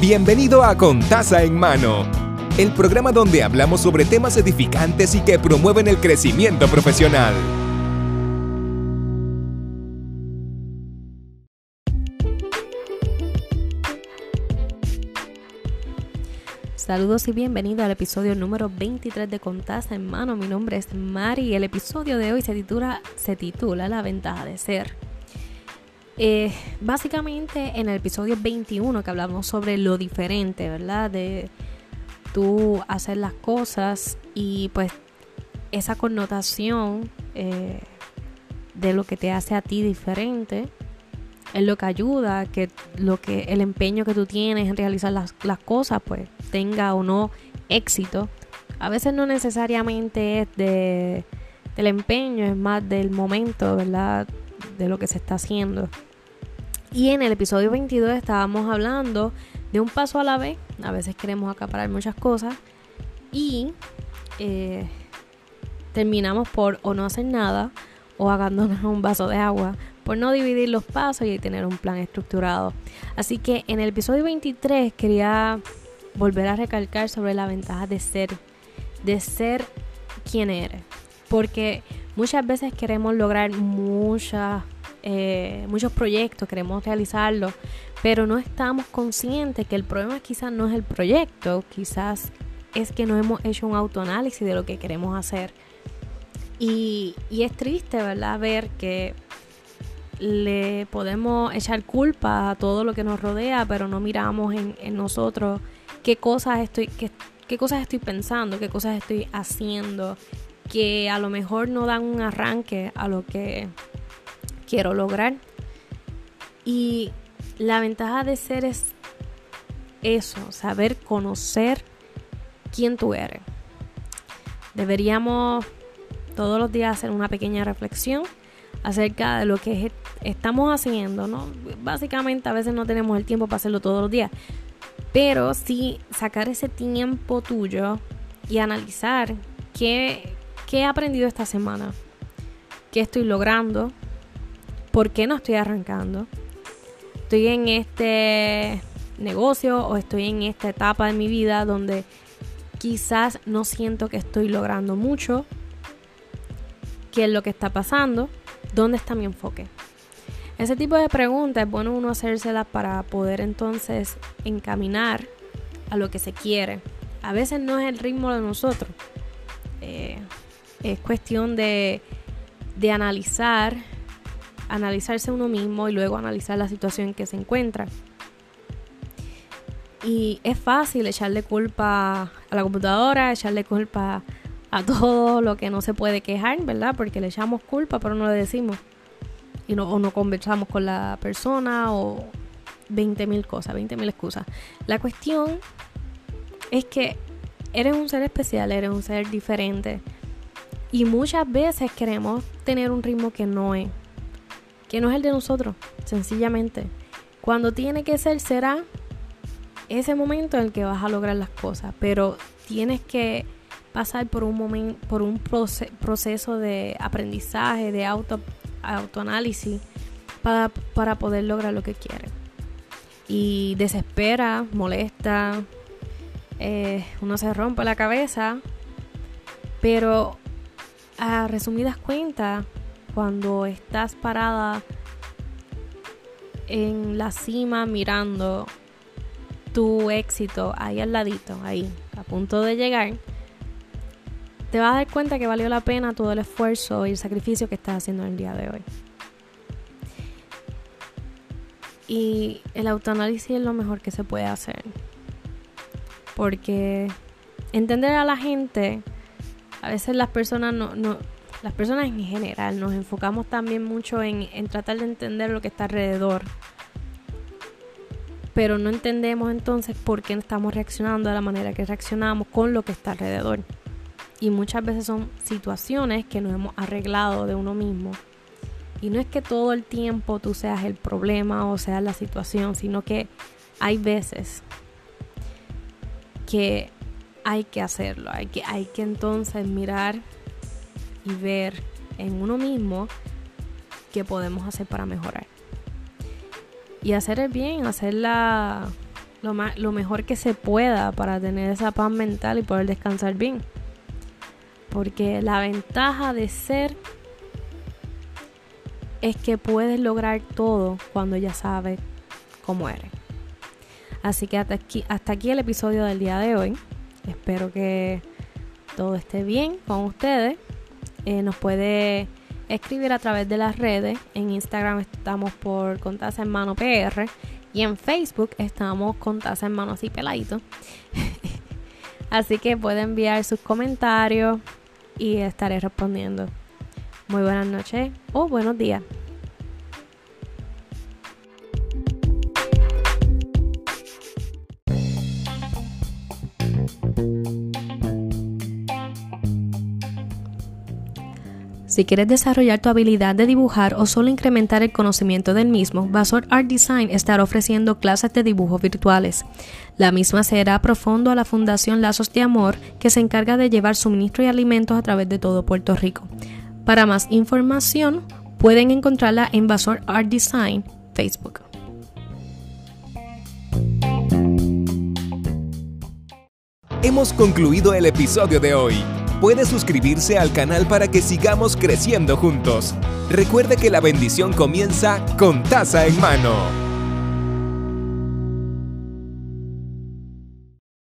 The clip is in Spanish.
Bienvenido a Contaza en Mano, el programa donde hablamos sobre temas edificantes y que promueven el crecimiento profesional. Saludos y bienvenido al episodio número 23 de Contaza en Mano. Mi nombre es Mari y el episodio de hoy se titula La ventaja de ser. Eh, básicamente en el episodio 21 que hablamos sobre lo diferente, ¿verdad? De tú hacer las cosas y pues esa connotación eh, de lo que te hace a ti diferente es lo que ayuda que lo que el empeño que tú tienes en realizar las, las cosas pues tenga o no éxito a veces no necesariamente es de del empeño es más del momento verdad de lo que se está haciendo. Y en el episodio 22 estábamos hablando de un paso a la vez. A veces queremos acaparar muchas cosas y eh, terminamos por o no hacer nada o abandonar un vaso de agua por no dividir los pasos y tener un plan estructurado. Así que en el episodio 23 quería volver a recalcar sobre la ventaja de ser, de ser quien eres. Porque Muchas veces queremos lograr muchas, eh, muchos proyectos, queremos realizarlos, pero no estamos conscientes que el problema quizás no es el proyecto, quizás es que no hemos hecho un autoanálisis de lo que queremos hacer. Y, es triste, ¿verdad? Ver que le podemos echar culpa a todo lo que nos rodea, pero no miramos en, en nosotros qué cosas estoy, qué, qué cosas estoy pensando, qué cosas estoy haciendo, que a lo mejor no dan un arranque a lo que quiero lograr. Y la ventaja de ser es eso, saber conocer quién tú eres. Deberíamos todos los días hacer una pequeña reflexión acerca de lo que estamos haciendo, ¿no? Básicamente a veces no tenemos el tiempo para hacerlo todos los días, pero sí sacar ese tiempo tuyo y analizar qué, ¿Qué he aprendido esta semana? ¿Qué estoy logrando? ¿Por qué no estoy arrancando? ¿Estoy en este negocio o estoy en esta etapa de mi vida donde quizás no siento que estoy logrando mucho? ¿Qué es lo que está pasando? ¿Dónde está mi enfoque? Ese tipo de preguntas es bueno uno hacérselas para poder entonces encaminar a lo que se quiere. A veces no es el ritmo de nosotros. Eh, es cuestión de, de analizar, analizarse uno mismo y luego analizar la situación en que se encuentra. Y es fácil echarle culpa a la computadora, echarle culpa a todo lo que no se puede quejar, ¿verdad? Porque le echamos culpa, pero no le decimos. Y no, o no conversamos con la persona o 20 mil cosas, 20 mil excusas. La cuestión es que eres un ser especial, eres un ser diferente. Y muchas veces queremos tener un ritmo que no es, que no es el de nosotros, sencillamente. Cuando tiene que ser, será ese momento en el que vas a lograr las cosas, pero tienes que pasar por un momento, por un proceso de aprendizaje, de auto, autoanálisis para, para poder lograr lo que quieres. Y desespera, molesta, eh, uno se rompe la cabeza, pero a resumidas cuentas, cuando estás parada en la cima mirando tu éxito ahí al ladito, ahí, a punto de llegar, te vas a dar cuenta que valió la pena todo el esfuerzo y el sacrificio que estás haciendo en el día de hoy. Y el autoanálisis es lo mejor que se puede hacer. Porque entender a la gente a veces las personas no, no, las personas en general nos enfocamos también mucho en, en tratar de entender lo que está alrededor. Pero no entendemos entonces por qué estamos reaccionando de la manera que reaccionamos con lo que está alrededor. Y muchas veces son situaciones que nos hemos arreglado de uno mismo. Y no es que todo el tiempo tú seas el problema o seas la situación, sino que hay veces que hay que hacerlo, hay que, hay que entonces mirar y ver en uno mismo qué podemos hacer para mejorar. Y hacer el bien, hacer la, lo, lo mejor que se pueda para tener esa paz mental y poder descansar bien. Porque la ventaja de ser es que puedes lograr todo cuando ya sabes cómo eres. Así que hasta aquí, hasta aquí el episodio del día de hoy. Espero que todo esté bien con ustedes. Eh, nos puede escribir a través de las redes. En Instagram estamos por Contasa en Mano PR y en Facebook estamos con Taza en Mano así peladito. así que puede enviar sus comentarios y estaré respondiendo. Muy buenas noches o buenos días. Si quieres desarrollar tu habilidad de dibujar o solo incrementar el conocimiento del mismo, Basor Art Design estará ofreciendo clases de dibujo virtuales. La misma será profundo a la Fundación Lazos de Amor, que se encarga de llevar suministro y alimentos a través de todo Puerto Rico. Para más información, pueden encontrarla en Basor Art Design Facebook. Hemos concluido el episodio de hoy puede suscribirse al canal para que sigamos creciendo juntos. Recuerde que la bendición comienza con taza en mano.